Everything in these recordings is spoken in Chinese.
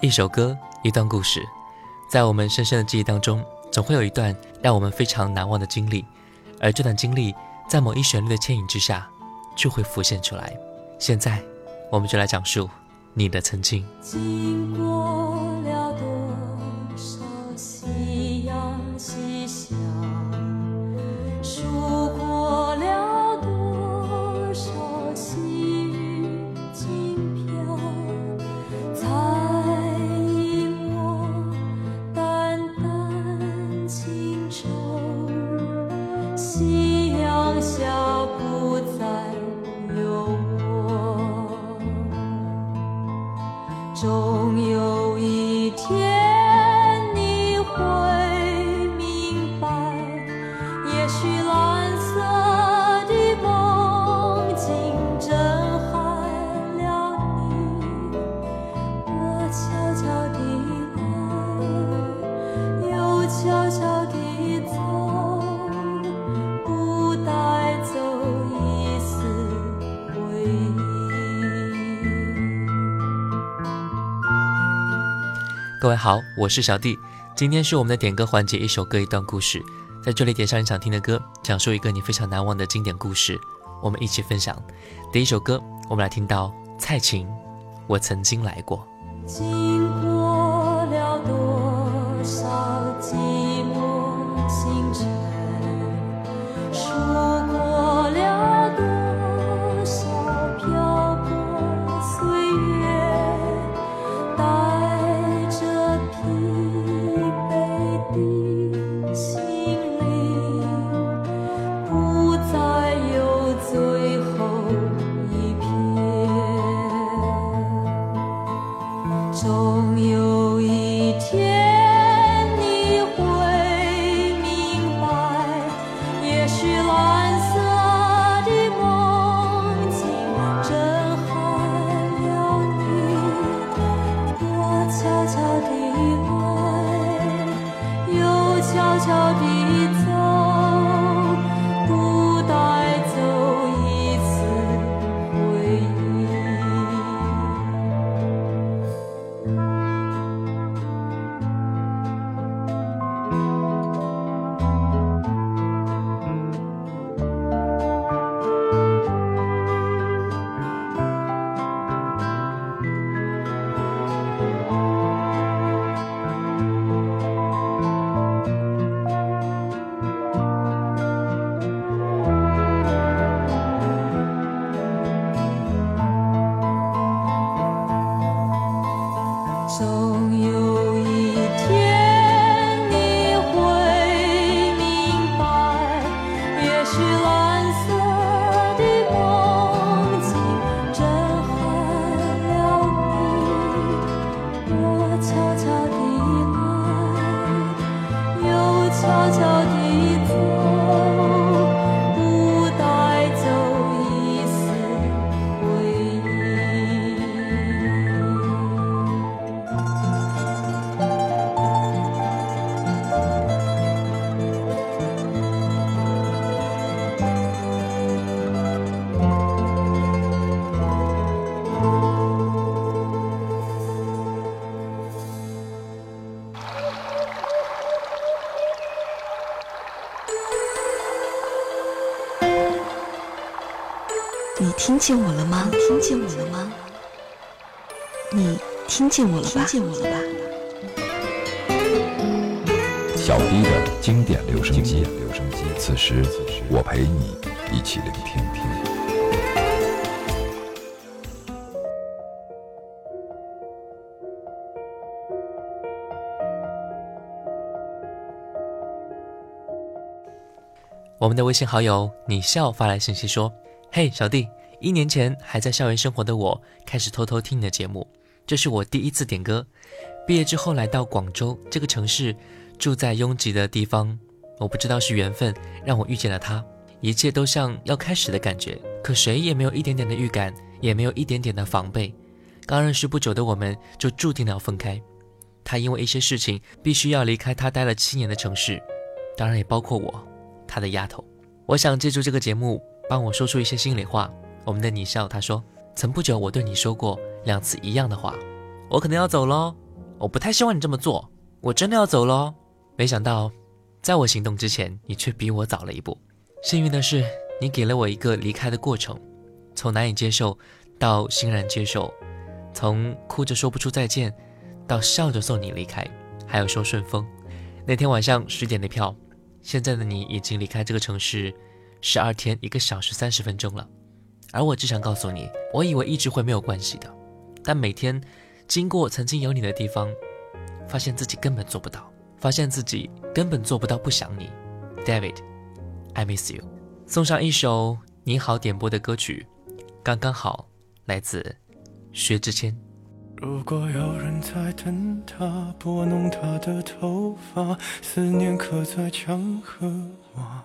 一首歌，一段故事，在我们深深的记忆当中，总会有一段让我们非常难忘的经历，而这段经历在某一旋律的牵引之下，就会浮现出来。现在，我们就来讲述你的曾经。经过了各位好，我是小弟，今天是我们的点歌环节，一首歌一段故事，在这里点上你想听的歌，讲述一个你非常难忘的经典故事，我们一起分享。第一首歌，我们来听到蔡琴，《我曾经来过》。听见我了吗？听见我了吗？你听见我了吧？听见我了吧？小弟的经典留声机，留声机。此时，我陪你一起聆听听。我们的微信好友你笑发来信息说：“嘿，小弟，一年前还在校园生活的我，开始偷偷听你的节目，这是我第一次点歌。毕业之后来到广州这个城市，住在拥挤的地方，我不知道是缘分让我遇见了他，一切都像要开始的感觉。可谁也没有一点点的预感，也没有一点点的防备。刚认识不久的我们就注定了要分开。他因为一些事情必须要离开他待了七年的城市，当然也包括我。”他的丫头，我想借助这个节目帮我说出一些心里话。我们的你笑他说，曾不久我对你说过两次一样的话，我可能要走喽，我不太希望你这么做，我真的要走喽。没想到，在我行动之前，你却比我早了一步。幸运的是，你给了我一个离开的过程，从难以接受到欣然接受，从哭着说不出再见，到笑着送你离开，还有说顺风。那天晚上十点的票，现在的你已经离开这个城市十二天一个小时三十分钟了，而我只想告诉你，我以为一直会没有关系的，但每天经过曾经有你的地方，发现自己根本做不到，发现自己根本做不到不想你，David，I miss you。送上一首你好点播的歌曲，刚刚好，来自薛之谦。如果有人在等他，拨弄他的头发，思念刻在墙和瓦。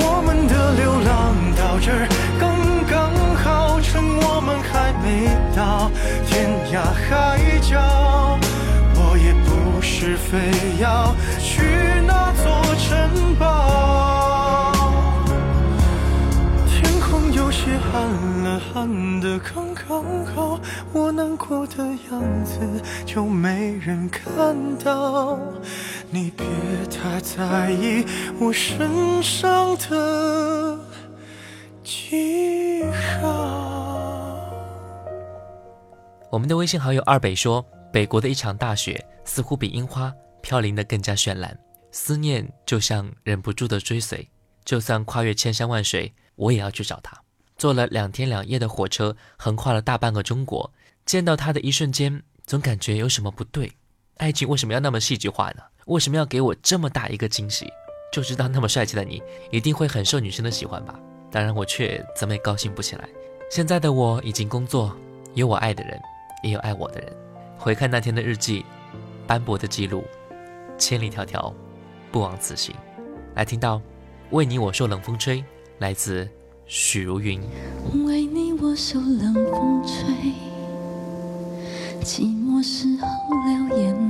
我们的流浪到这刚刚好，趁我们还没到天涯海角。我也不是非要去那座城堡。天空有些暗了，暗的刚刚好，我难过的样子就没人看到。你别太在意我身上的记号。我们的微信好友二北说，北国的一场大雪似乎比樱花飘零的更加绚烂，思念就像忍不住的追随，就算跨越千山万水，我也要去找他。坐了两天两夜的火车，横跨了大半个中国，见到他的一瞬间，总感觉有什么不对。爱情为什么要那么戏剧化呢？为什么要给我这么大一个惊喜？就知道那么帅气的你，一定会很受女生的喜欢吧？当然，我却怎么也高兴不起来。现在的我已经工作，有我爱的人，也有爱我的人。回看那天的日记，斑驳的记录，千里迢迢，不枉此行。来听到，为你我受冷风吹，来自许茹芸。为你我受冷风吹，寂寞时候流眼泪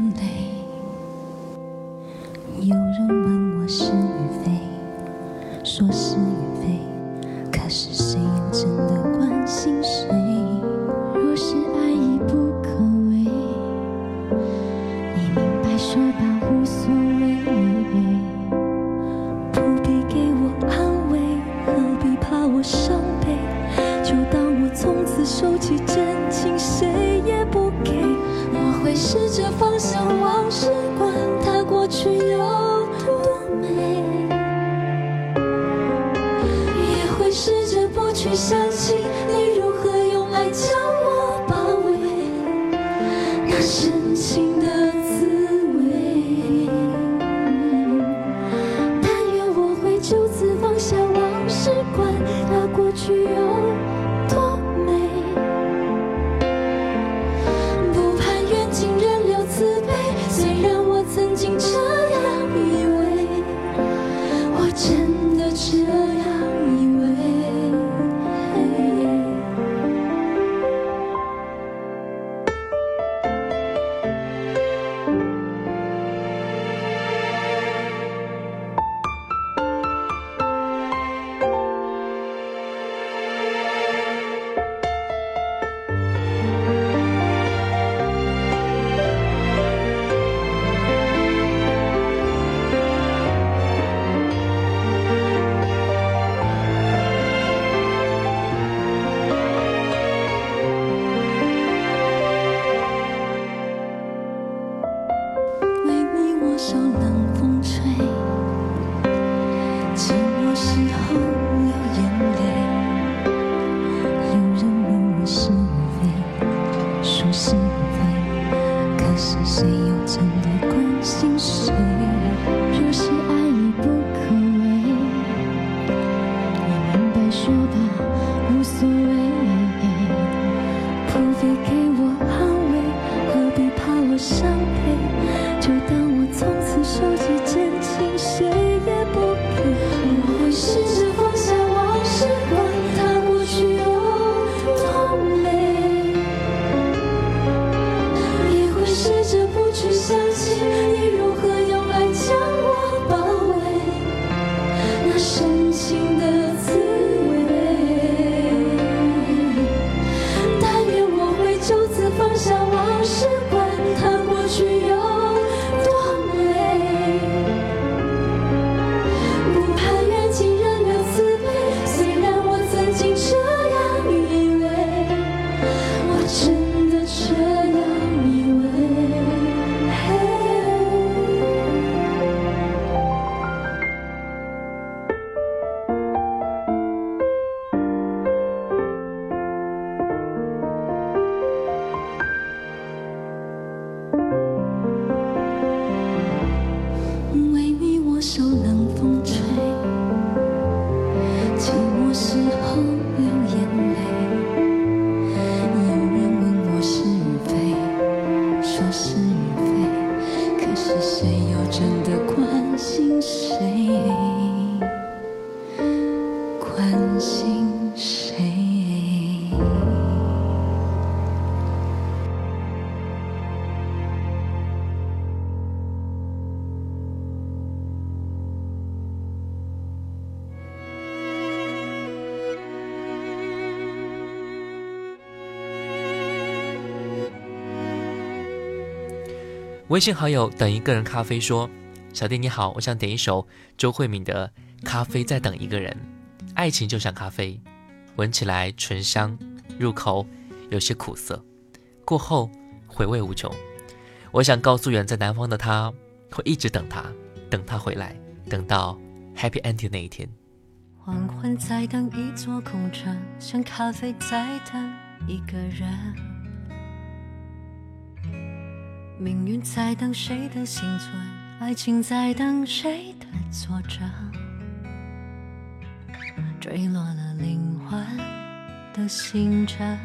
微信好友等一个人咖啡说：“小弟你好，我想点一首周慧敏的《咖啡在等一个人》。爱情就像咖啡，闻起来醇香，入口有些苦涩，过后回味无穷。我想告诉远在南方的他，会一直等他，等他回来，等到 happy ending 那一天。黄昏在等一座空城，像咖啡在等一个人。命运在等谁的幸存，爱情在等谁的作证。坠落了灵魂的星辰，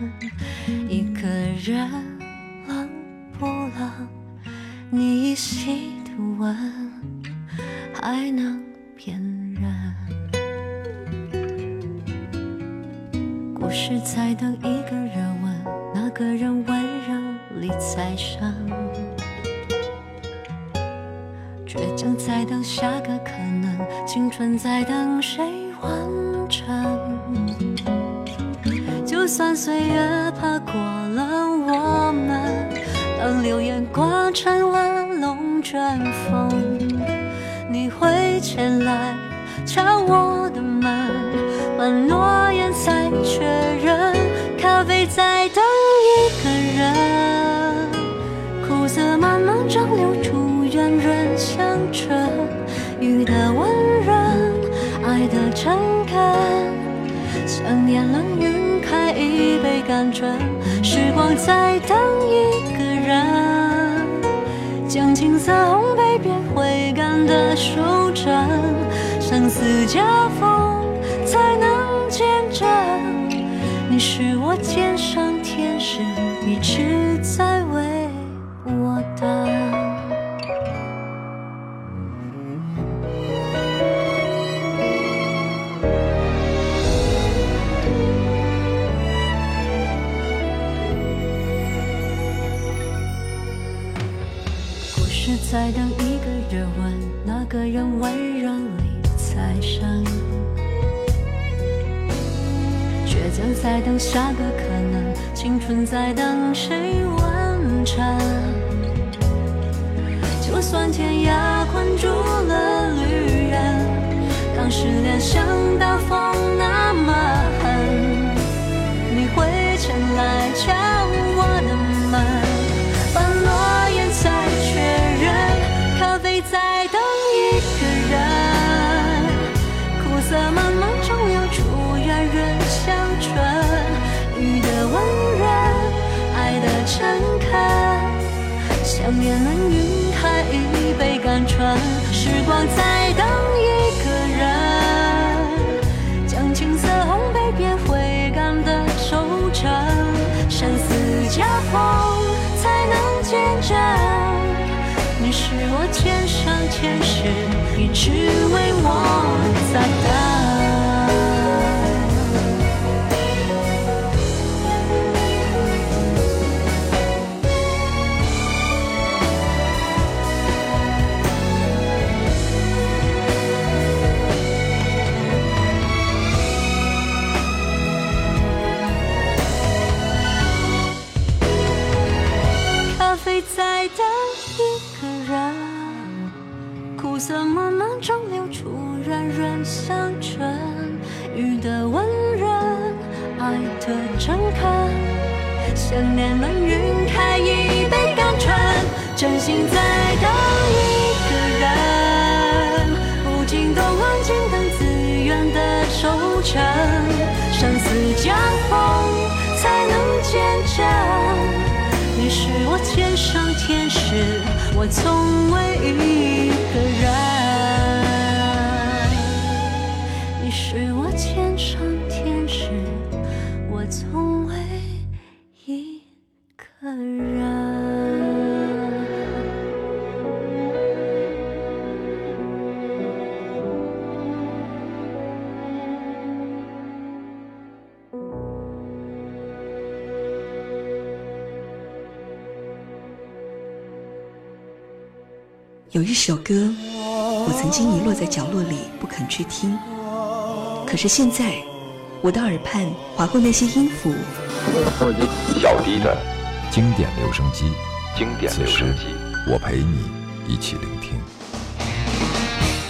一个人冷不冷？你依稀的吻，还能骗人？故事在等一个热吻，那个人温里再生。倔强在等下个可能，青春在等谁完成？就算岁月爬过了我们，当流言刮成了龙卷风，你会前来敲我的门，把诺言再确认，咖啡在慢慢蒸馏出圆润香醇，雨的温润，爱的诚恳。想念冷晕开一杯甘醇，时光在等一个人，将青涩烘焙变回甘的熟成，生死夹缝才能见证。你是我肩在等下个可能，青春在等谁完成。就算天涯困住了旅人，当失恋像大风在等一个人，将青涩烘焙变回甘的收成，生死夹缝才能见证。你是我天上天使，一直为我在等。咖啡在等一个人，苦涩慢慢蒸馏出软软香醇，雨的温润，爱的诚恳，想念能晕开一杯甘醇，真心在等一个人，无尽冬安静等自愿的收成，我从未一有一首歌，我曾经遗落在角落里不肯去听，可是现在，我的耳畔划过那些音符，小迪的经典留声机，经典留声机，我陪你一起聆听。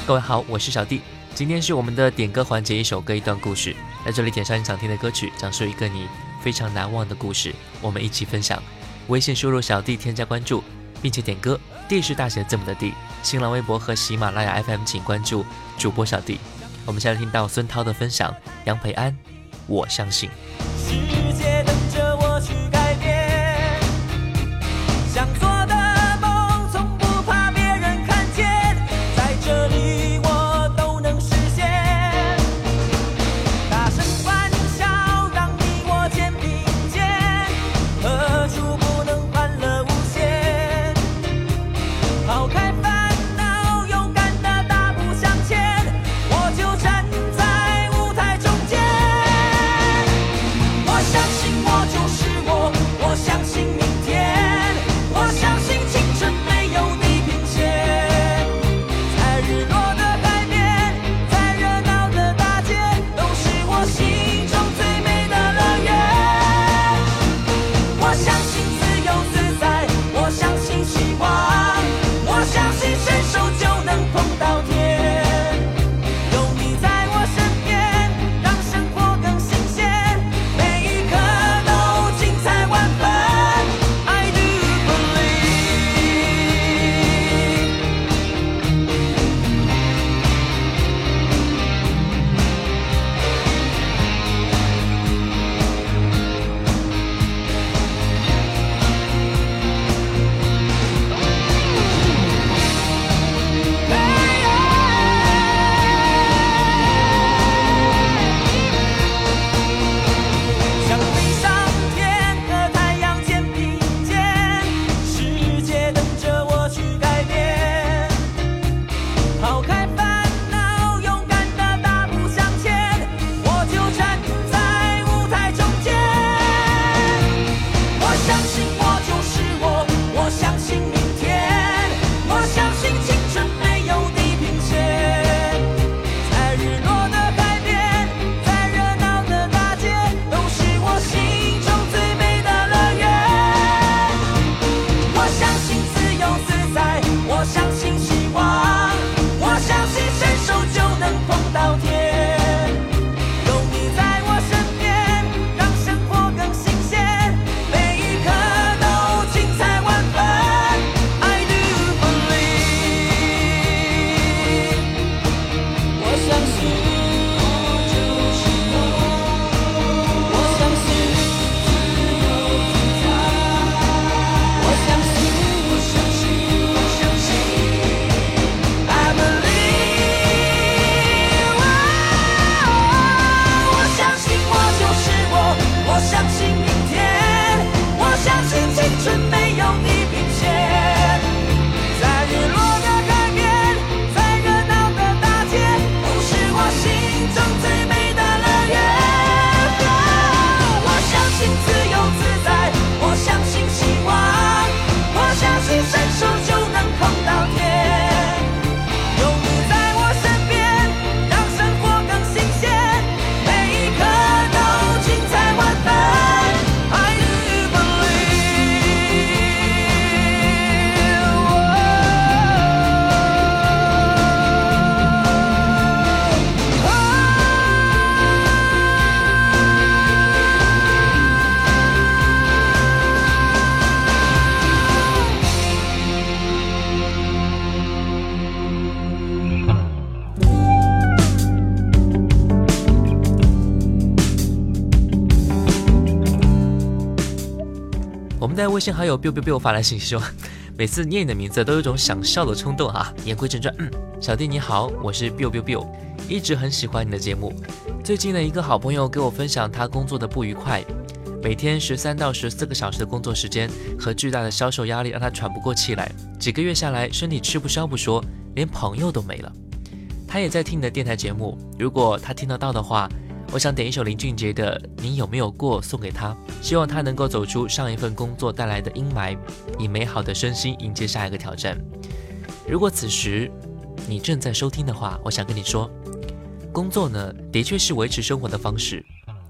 各位好，我是小弟。今天是我们的点歌环节，一首歌一段故事，在这里点上你想听的歌曲，讲述一个你非常难忘的故事，我们一起分享。微信输入小弟添加关注，并且点歌，D 是大写字母的 D。新浪微博和喜马拉雅 FM 请关注主播小弟。我们现在听到孙涛的分享，杨培安，我相信。信好友 biu biu biu 发来信息说，每次念你的名字都有种想笑的冲动啊。言归正传，嗯，小弟你好，我是 biu biu biu，一直很喜欢你的节目。最近呢，一个好朋友给我分享他工作的不愉快，每天十三到十四个小时的工作时间和巨大的销售压力让他喘不过气来。几个月下来，身体吃不消不说，连朋友都没了。他也在听你的电台节目，如果他听得到的话，我想点一首林俊杰的《你有没有过》送给他，希望他能够走出上一份工作带来的阴霾，以美好的身心迎接下一个挑战。如果此时你正在收听的话，我想跟你说，工作呢的确是维持生活的方式。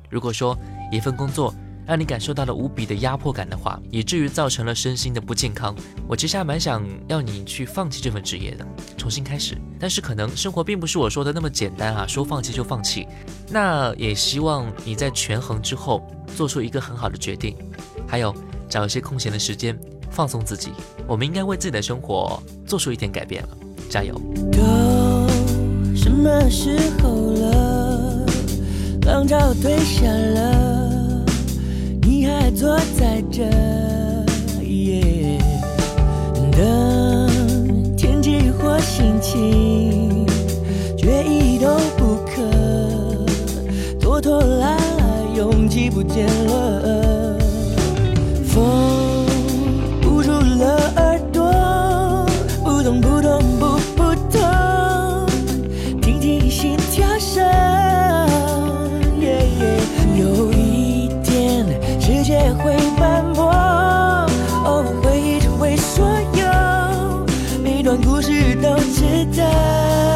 如果说一份工作让你感受到了无比的压迫感的话，以至于造成了身心的不健康，我其实还蛮想要你去放弃这份职业的，重新开始。但是可能生活并不是我说的那么简单啊，说放弃就放弃。那也希望你在权衡之后做出一个很好的决定，还有找一些空闲的时间放松自己。我们应该为自己的生活做出一点改变了，加油！什么时候了？浪潮退下了，坐在这，耶等天气或心情，却一动不可，拖拖拉拉，勇气不见了，风捂住了耳朵，扑通扑通扑扑通，听听心跳声。世界会斑驳，哦，回忆成为所有，每段故事都值得。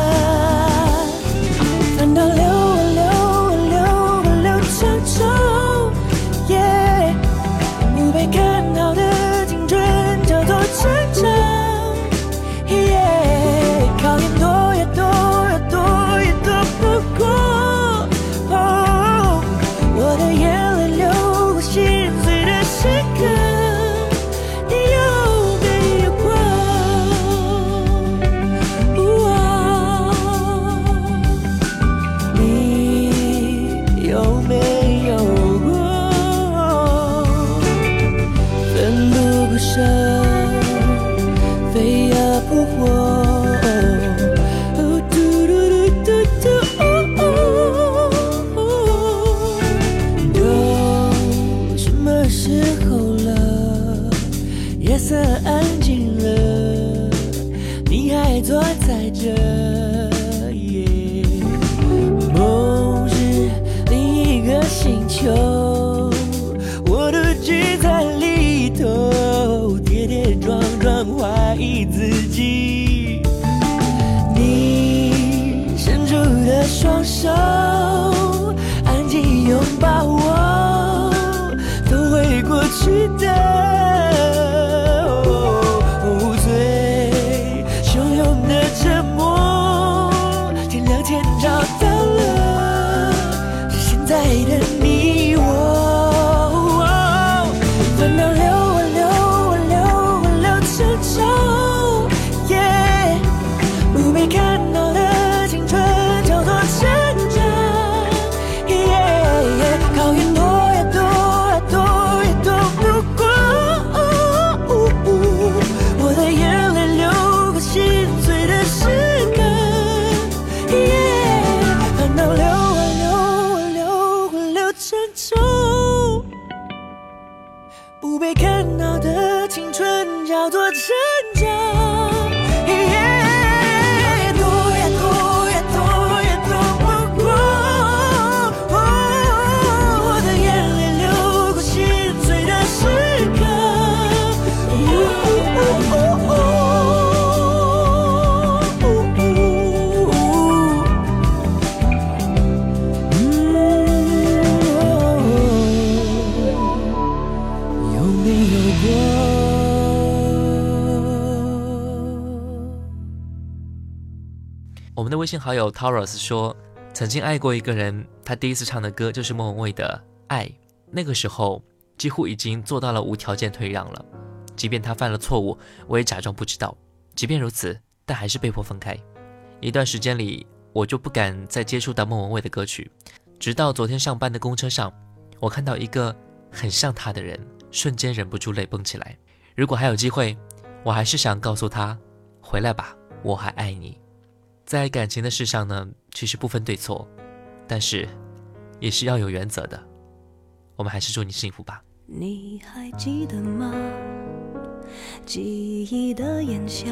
找到了，现在的们的微信好友 Taurus 说，曾经爱过一个人，他第一次唱的歌就是莫文蔚的《爱》，那个时候几乎已经做到了无条件退让了，即便他犯了错误，我也假装不知道。即便如此，但还是被迫分开。一段时间里，我就不敢再接触到莫文蔚的歌曲，直到昨天上班的公车上，我看到一个很像他的人，瞬间忍不住泪崩起来。如果还有机会，我还是想告诉他，回来吧，我还爱你。在感情的事上呢，其实不分对错，但是也是要有原则的。我们还是祝你幸福吧。你还记得吗？记忆的炎夏，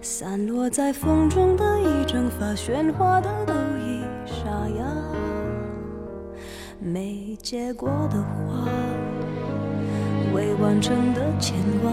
散落在风中的一整发喧哗的都已沙哑，没结果的花，未完成的牵挂。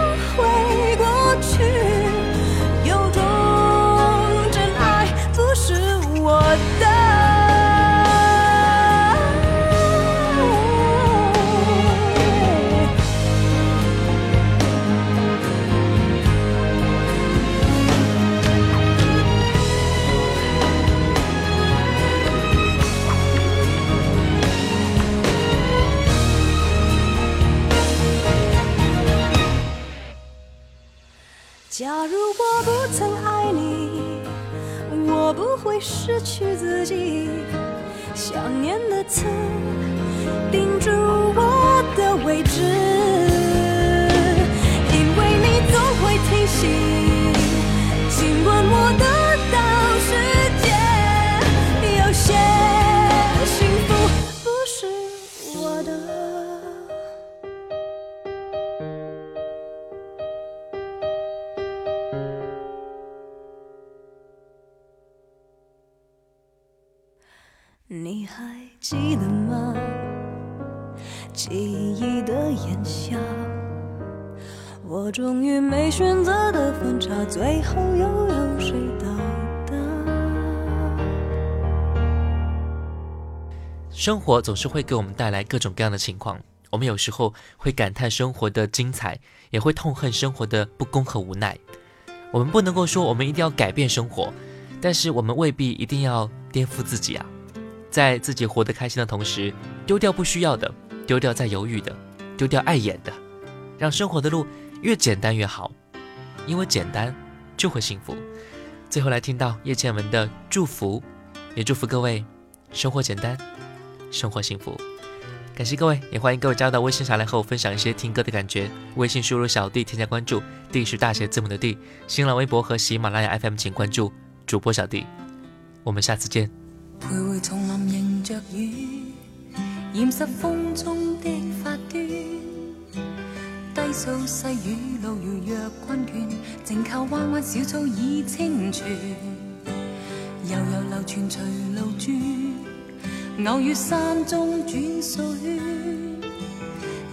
会假如我不曾爱你，我不会失去自己。想念的刺钉住我的位置，因为你总会提醒，你还记得吗？记忆的炎夏，我终于没选择的分岔，最后又有谁到达？生活总是会给我们带来各种各样的情况，我们有时候会感叹生活的精彩，也会痛恨生活的不公和无奈。我们不能够说我们一定要改变生活，但是我们未必一定要颠覆自己啊。在自己活得开心的同时，丢掉不需要的，丢掉在犹豫的，丢掉碍眼的，让生活的路越简单越好，因为简单就会幸福。最后来听到叶倩文的祝福，也祝福各位生活简单，生活幸福。感谢各位，也欢迎各位加入到微信上来和我分享一些听歌的感觉。微信输入小弟添加关注，D 是大写字母的 D。新浪微博和喜马拉雅 FM 请关注主播小弟。我们下次见。徘徊丛林迎着雨，染湿风中的发端。低诉细雨路遥若困倦，静靠弯弯小草已清泉。悠悠流泉随路转，偶遇山中转数圈。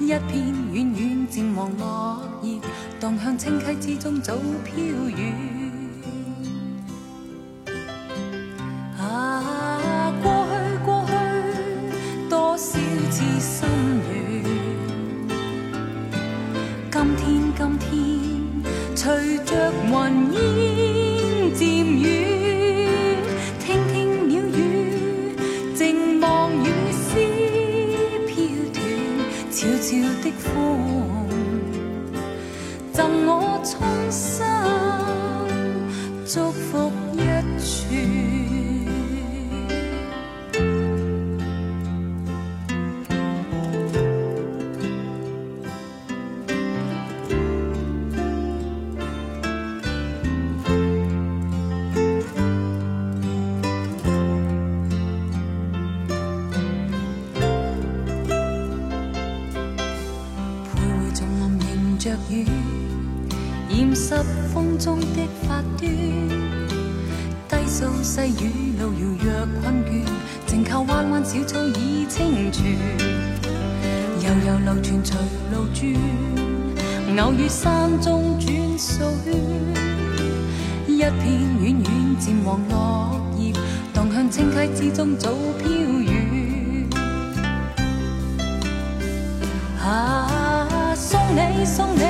一片远远渐黄落叶，荡向清溪之中早飘远。中的发端，低诉细雨路遥若困倦，静靠彎彎小草已清泉，悠悠流泉随路转，偶遇山中轉數圈，一片遠遠漸黃落叶，荡向清溪之中早飘远。啊，送你送你，